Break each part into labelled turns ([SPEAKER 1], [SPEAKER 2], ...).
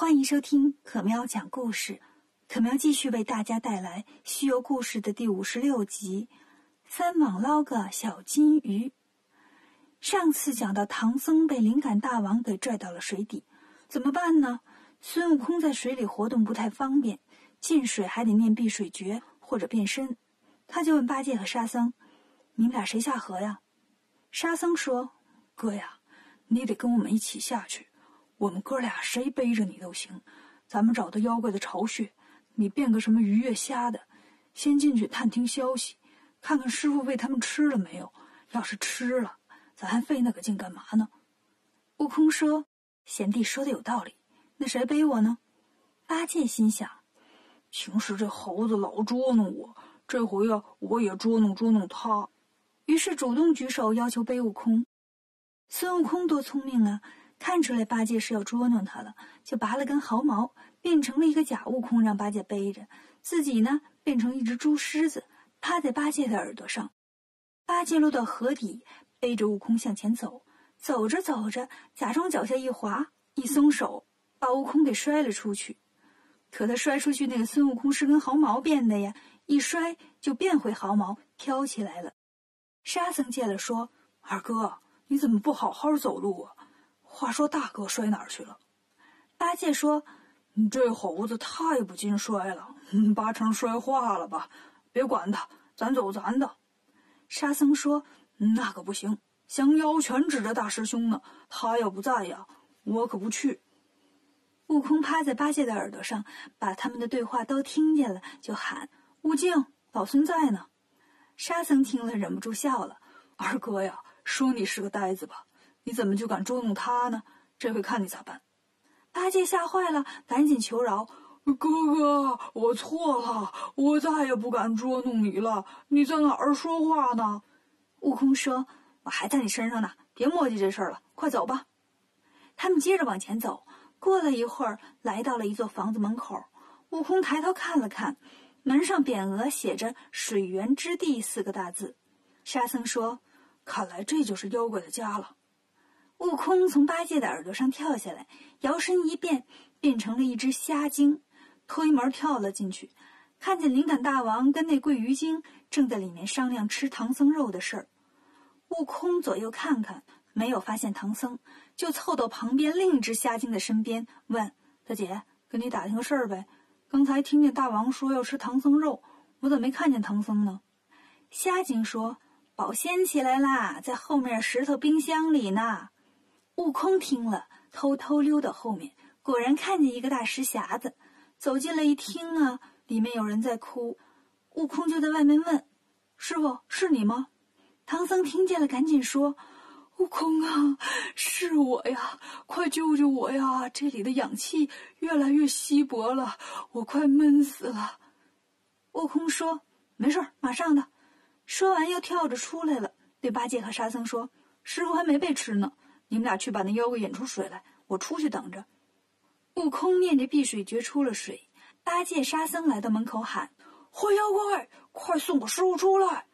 [SPEAKER 1] 欢迎收听可喵讲故事。可喵继续为大家带来《西游故事》的第五十六集《三网捞个小金鱼》。上次讲到唐僧被灵感大王给拽到了水底，怎么办呢？孙悟空在水里活动不太方便，进水还得念避水诀或者变身。他就问八戒和沙僧：“你们俩谁下河呀？”沙僧说：“
[SPEAKER 2] 哥呀，你得跟我们一起下去。我们哥俩谁背着你都行。咱们找到妖怪的巢穴，你变个什么鱼跃虾的，先进去探听消息，看看师傅喂他们吃了没有。要是吃了，咱还费那个劲干嘛呢？”
[SPEAKER 1] 悟空说：“贤弟说的有道理。那谁背我呢？”八戒心想：“
[SPEAKER 2] 平时这猴子老捉弄我，这回啊，我也捉弄捉弄他。”
[SPEAKER 1] 于是主动举手要求背悟空。孙悟空多聪明啊，看出来八戒是要捉弄他了，就拔了根毫毛，变成了一个假悟空，让八戒背着，自己呢变成一只猪狮子，趴在八戒的耳朵上。八戒落到河底，背着悟空向前走，走着走着，假装脚下一滑，一松手，把悟空给摔了出去。可他摔出去那个孙悟空是根毫毛变的呀，一摔就变回毫毛，飘起来了。沙僧见了，说：“
[SPEAKER 2] 二哥，你怎么不好好走路啊？话说大哥摔哪儿去了？”
[SPEAKER 1] 八戒说：“
[SPEAKER 2] 这猴子太不经摔了，八成摔化了吧？别管他，咱走咱的。”
[SPEAKER 1] 沙僧说：“
[SPEAKER 2] 那可不行，降妖全指着大师兄呢，他要不在呀，我可不去。”
[SPEAKER 1] 悟空趴在八戒的耳朵上，把他们的对话都听见了，就喊：“悟净，老孙在呢。”沙僧听了，忍不住笑了：“
[SPEAKER 2] 二哥呀，说你是个呆子吧？你怎么就敢捉弄他呢？这回看你咋办？”
[SPEAKER 1] 八戒吓坏了，赶紧求饶：“
[SPEAKER 2] 哥哥，我错了，我再也不敢捉弄你了。你在哪儿说话呢？”
[SPEAKER 1] 悟空说：“我还在你身上呢，别磨叽这事儿了，快走吧。”他们接着往前走，过了一会儿，来到了一座房子门口。悟空抬头看了看。门上匾额写着“水源之地”四个大字。沙僧说：“
[SPEAKER 2] 看来这就是妖怪的家了。”
[SPEAKER 1] 悟空从八戒的耳朵上跳下来，摇身一变，变成了一只虾精，推门跳了进去，看见灵感大王跟那桂鱼精正在里面商量吃唐僧肉的事儿。悟空左右看看，没有发现唐僧，就凑到旁边另一只虾精的身边，问：“大姐，跟你打听个事儿呗。”刚才听见大王说要吃唐僧肉，我怎么没看见唐僧呢？虾精说：“保鲜起来啦，在后面石头冰箱里呢。”悟空听了，偷偷溜到后面，果然看见一个大石匣子。走进来一听啊，里面有人在哭。悟空就在外面问：“师傅，是你吗？”唐僧听见了，赶紧说。悟空啊，是我呀！快救救我呀！这里的氧气越来越稀薄了，我快闷死了。悟空说：“没事马上的。”说完又跳着出来了，对八戒和沙僧说：“师傅还没被吃呢，你们俩去把那妖怪引出水来，我出去等着。”悟空念着碧水诀出了水，八戒、沙僧来到门口喊：“坏妖怪，快送我师傅出来！”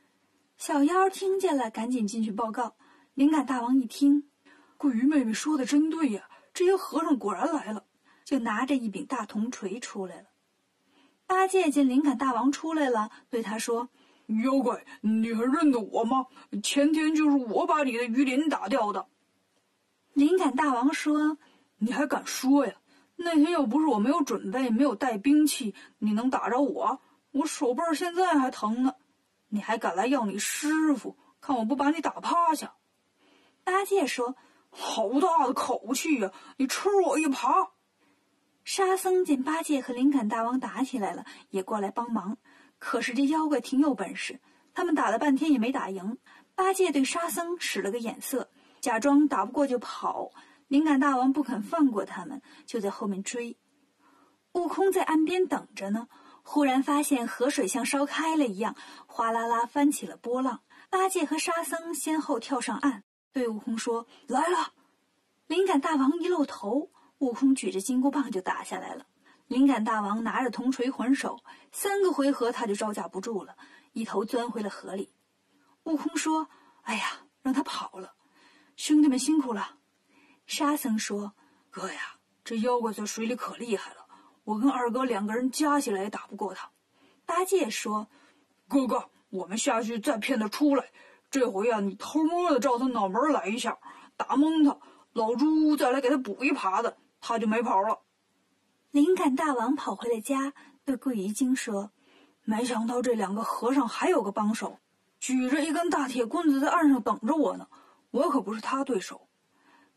[SPEAKER 1] 小妖听见了，赶紧进去报告。灵感大王一听，
[SPEAKER 2] 桂鱼妹妹说的真对呀，这些和尚果然来了，
[SPEAKER 1] 就拿着一柄大铜锤出来了。八戒见灵感大王出来了，对他说：“
[SPEAKER 2] 妖怪，你还认得我吗？前天就是我把你的鱼鳞打掉的。”
[SPEAKER 1] 灵感大王说：“
[SPEAKER 2] 你还敢说呀？那天要不是我没有准备，没有带兵器，你能打着我？我手背现在还疼呢，你还敢来要你师傅？看我不把你打趴下！”
[SPEAKER 1] 八戒说：“
[SPEAKER 2] 好大的口气呀！你吃我一耙！”
[SPEAKER 1] 沙僧见八戒和灵感大王打起来了，也过来帮忙。可是这妖怪挺有本事，他们打了半天也没打赢。八戒对沙僧使了个眼色，假装打不过就跑。灵感大王不肯放过他们，就在后面追。悟空在岸边等着呢，忽然发现河水像烧开了一样，哗啦啦翻起了波浪。八戒和沙僧先后跳上岸。对悟空说：“来了！”灵感大王一露头，悟空举着金箍棒就打下来了。灵感大王拿着铜锤还手，三个回合他就招架不住了，一头钻回了河里。悟空说：“哎呀，让他跑了！兄弟们辛苦了。”沙僧说：“
[SPEAKER 2] 哥呀，这妖怪在水里可厉害了，我跟二哥两个人加起来也打不过他。
[SPEAKER 1] 八戒说：“
[SPEAKER 2] 哥哥，我们下去再骗他出来。这回啊，你偷摸的照他脑门来一下，打蒙他，老猪再来给他补一耙子，他就没跑了。”
[SPEAKER 1] 灵感大王跑回了家，对桂鱼精说：“
[SPEAKER 2] 没想到这两个和尚还有个帮手，举着一根大铁棍子在岸上等着我呢，我可不是他对手。”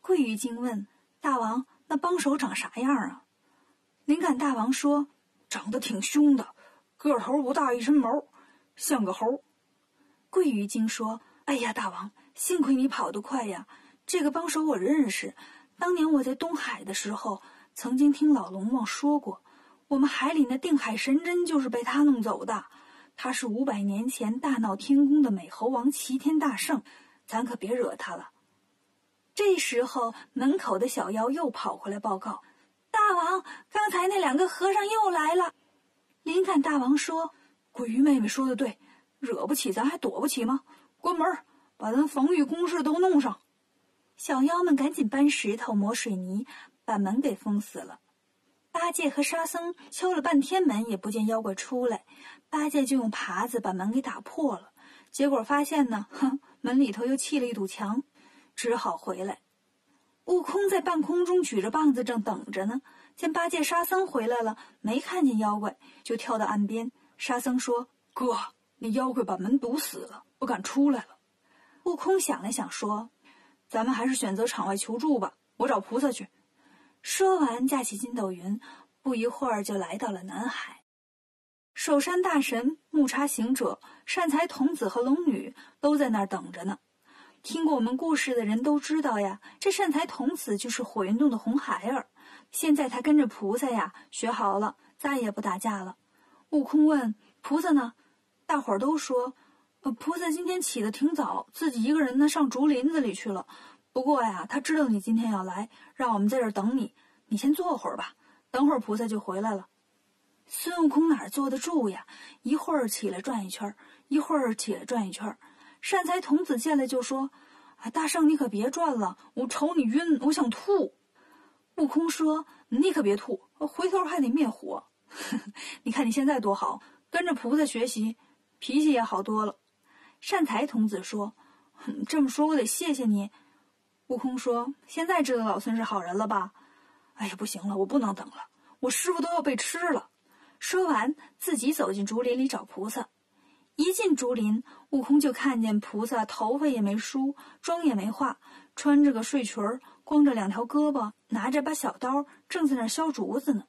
[SPEAKER 1] 桂鱼精问大王。那帮手长啥样啊？灵感大王说：“
[SPEAKER 2] 长得挺凶的，个头不大，一身毛，像个猴。”
[SPEAKER 1] 桂鱼精说：“哎呀，大王，幸亏你跑得快呀！这个帮手我认识，当年我在东海的时候，曾经听老龙王说过，我们海里那定海神针就是被他弄走的。他是五百年前大闹天宫的美猴王齐天大圣，咱可别惹他了。”这时候，门口的小妖又跑回来报告：“大王，刚才那两个和尚又来了。”灵感大王说：“
[SPEAKER 2] 鬼鱼妹妹说的对，惹不起咱还躲不起吗？关门，把咱防御工事都弄上。”
[SPEAKER 1] 小妖们赶紧搬石头、磨水泥，把门给封死了。八戒和沙僧敲了半天门，也不见妖怪出来。八戒就用耙子把门给打破了，结果发现呢，哼，门里头又砌了一堵墙。只好回来。悟空在半空中举着棒子，正等着呢。见八戒、沙僧回来了，没看见妖怪，就跳到岸边。沙僧说：“
[SPEAKER 2] 哥，那妖怪把门堵死了，不敢出来了。”
[SPEAKER 1] 悟空想了想，说：“咱们还是选择场外求助吧。我找菩萨去。”说完，架起筋斗云，不一会儿就来到了南海。守山大神、木叉行者、善财童子和龙女都在那儿等着呢。听过我们故事的人都知道呀，这善财童子就是火云洞的红孩儿。现在他跟着菩萨呀，学好了，再也不打架了。悟空问菩萨呢，大伙儿都说，呃，菩萨今天起得挺早，自己一个人呢上竹林子里去了。不过呀，他知道你今天要来，让我们在这儿等你，你先坐会儿吧，等会儿菩萨就回来了。孙悟空哪坐得住呀？一会儿起来转一圈，一会儿起来转一圈。善财童子见了就说：“啊，大圣你可别转了，我瞅你晕，我想吐。”悟空说：“你可别吐，回头还得灭火。你看你现在多好，跟着菩萨学习，脾气也好多了。”善财童子说：“这么说，我得谢谢你。”悟空说：“现在知道老孙是好人了吧？”哎呀，不行了，我不能等了，我师傅都要被吃了。说完，自己走进竹林里找菩萨。一进竹林，悟空就看见菩萨头发也没梳，妆也没化，穿着个睡裙儿，光着两条胳膊，拿着把小刀，正在那削竹子呢。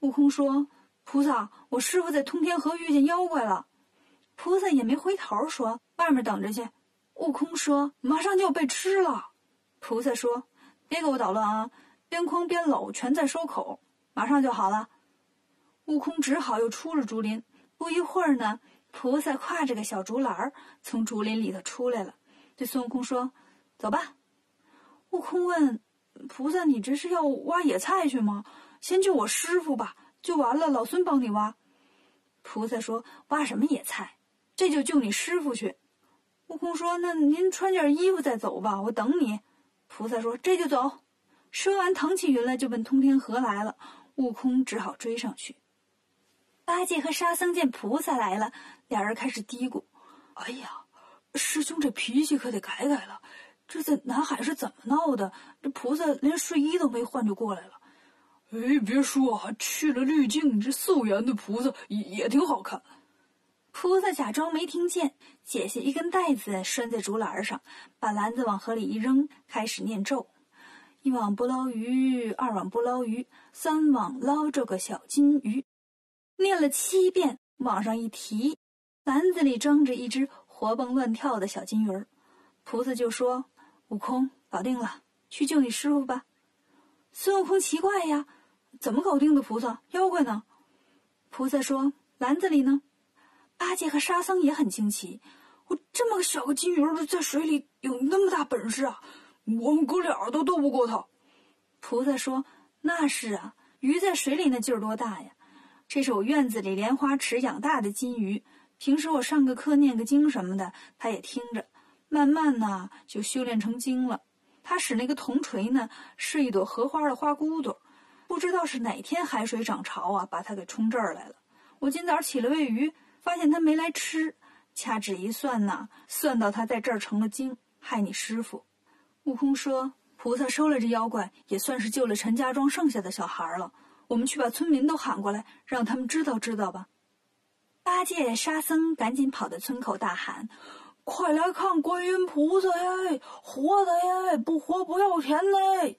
[SPEAKER 1] 悟空说：“菩萨，我师傅在通天河遇见妖怪了。”菩萨也没回头，说：“外面等着去。”悟空说：“马上就要被吃了。”菩萨说：“别给我捣乱啊，边框边搂，全在收口，马上就好了。”悟空只好又出了竹林。不一会儿呢。菩萨挎着个小竹篮儿从竹林里头出来了，对孙悟空说：“走吧。”悟空问：“菩萨，你这是要挖野菜去吗？先救我师傅吧，救完了老孙帮你挖。”菩萨说：“挖什么野菜？这就救你师傅去。”悟空说：“那您穿件衣服再走吧，我等你。”菩萨说：“这就走。”说完，腾起云来就奔通天河来了。悟空只好追上去。八戒和沙僧见菩萨来了，俩人开始嘀咕：“
[SPEAKER 2] 哎呀，师兄这脾气可得改改了。这在南海是怎么闹的？这菩萨连睡衣都没换就过来了。哎，别说啊，去了滤镜，这素颜的菩萨也也挺好看。”
[SPEAKER 1] 菩萨假装没听见，解下一根带子拴在竹篮上，把篮子往河里一扔，开始念咒：“一网不捞鱼，二网不捞鱼，三网捞着个小金鱼。”念了七遍，往上一提，篮子里装着一只活蹦乱跳的小金鱼儿。菩萨就说：“悟空，搞定了，去救你师傅吧。”孙悟空奇怪呀，怎么搞定的？菩萨，妖怪呢？菩萨说：“篮子里呢。”八戒和沙僧也很惊奇：“我这么个小个金鱼儿在水里有那么大本事啊？
[SPEAKER 2] 我们哥俩都斗不过他。”
[SPEAKER 1] 菩萨说：“那是啊，鱼在水里那劲儿多大呀！”这是我院子里莲花池养大的金鱼，平时我上个课、念个经什么的，它也听着，慢慢呢就修炼成精了。它使那个铜锤呢，是一朵荷花的花骨朵，不知道是哪天海水涨潮啊，把它给冲这儿来了。我今早起了喂鱼，发现它没来吃，掐指一算呐，算到它在这儿成了精，害你师傅。悟空说：“菩萨收了这妖怪，也算是救了陈家庄剩下的小孩了。我们去把村民都喊过来，让他们知道知道吧。”八戒、沙僧赶紧跑到村口大喊：“快来看观音菩萨呀！活的呀，不活不要钱嘞！”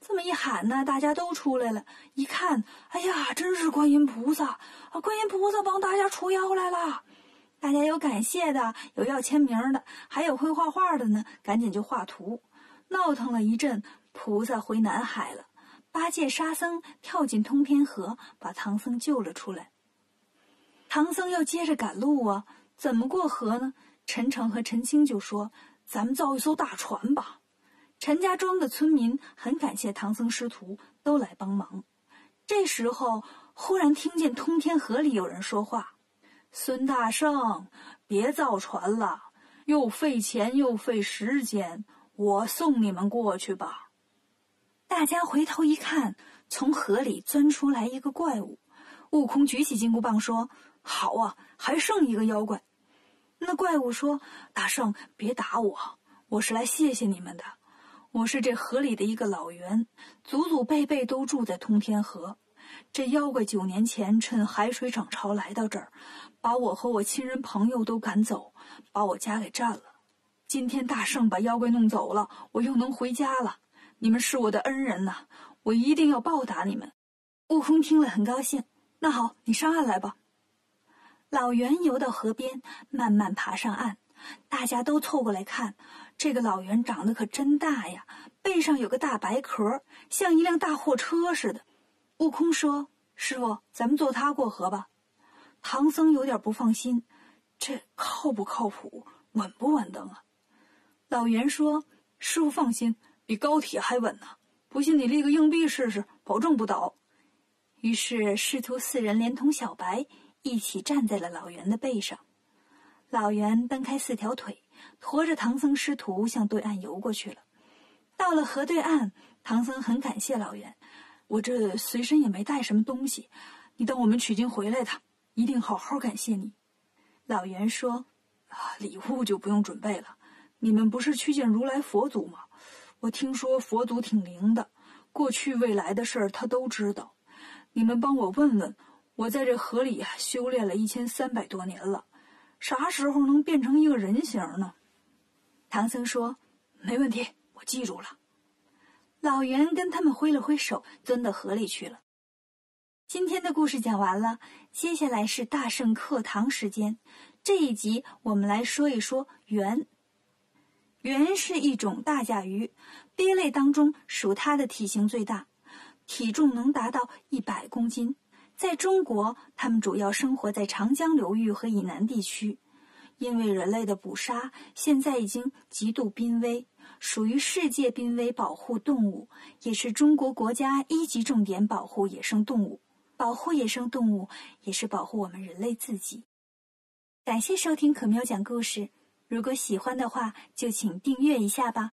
[SPEAKER 1] 这么一喊呢，大家都出来了。一看，哎呀，真是观音菩萨啊！观音菩萨帮大家除妖来了。大家有感谢的，有要签名的，还有会画画的呢，赶紧就画图。闹腾了一阵，菩萨回南海了。八戒、沙僧跳进通天河，把唐僧救了出来。唐僧要接着赶路啊，怎么过河呢？陈诚和陈清就说：“咱们造一艘大船吧。”陈家庄的村民很感谢唐僧师徒，都来帮忙。这时候，忽然听见通天河里有人说话：“孙大圣，别造船了，又费钱又费时间，我送你们过去吧。”大家回头一看，从河里钻出来一个怪物。悟空举起金箍棒说。好啊，还剩一个妖怪。那怪物说：“大圣，别打我，我是来谢谢你们的。我是这河里的一个老猿，祖祖辈辈都住在通天河。这妖怪九年前趁海水涨潮来到这儿，把我和我亲人朋友都赶走，把我家给占了。今天大圣把妖怪弄走了，我又能回家了。你们是我的恩人呐，我一定要报答你们。”悟空听了很高兴。那好，你上岸来吧。老猿游到河边，慢慢爬上岸。大家都凑过来看，这个老猿长得可真大呀，背上有个大白壳，像一辆大货车似的。悟空说：“师傅，咱们坐它过河吧。”唐僧有点不放心：“这靠不靠谱？稳不稳当啊？”老猿说：“师傅放心，比高铁还稳呢。不信你立个硬币试试，保证不倒。”于是师徒四人连同小白。一起站在了老袁的背上，老袁蹬开四条腿，驮着唐僧师徒向对岸游过去了。到了河对岸，唐僧很感谢老袁：“我这随身也没带什么东西，你等我们取经回来的，一定好好感谢你。”老袁说：“啊，礼物就不用准备了。你们不是去见如来佛祖吗？我听说佛祖挺灵的，过去未来的事儿他都知道。你们帮我问问。”我在这河里修炼了一千三百多年了，啥时候能变成一个人形呢？唐僧说：“没问题，我记住了。”老袁跟他们挥了挥手，钻到河里去了。今天的故事讲完了，接下来是大圣课堂时间。这一集我们来说一说猿。猿是一种大甲鱼，鳖类当中属它的体型最大，体重能达到一百公斤。在中国，它们主要生活在长江流域和以南地区。因为人类的捕杀，现在已经极度濒危，属于世界濒危保护动物，也是中国国家一级重点保护野生动物。保护野生动物，也是保护我们人类自己。感谢收听可喵讲故事，如果喜欢的话，就请订阅一下吧。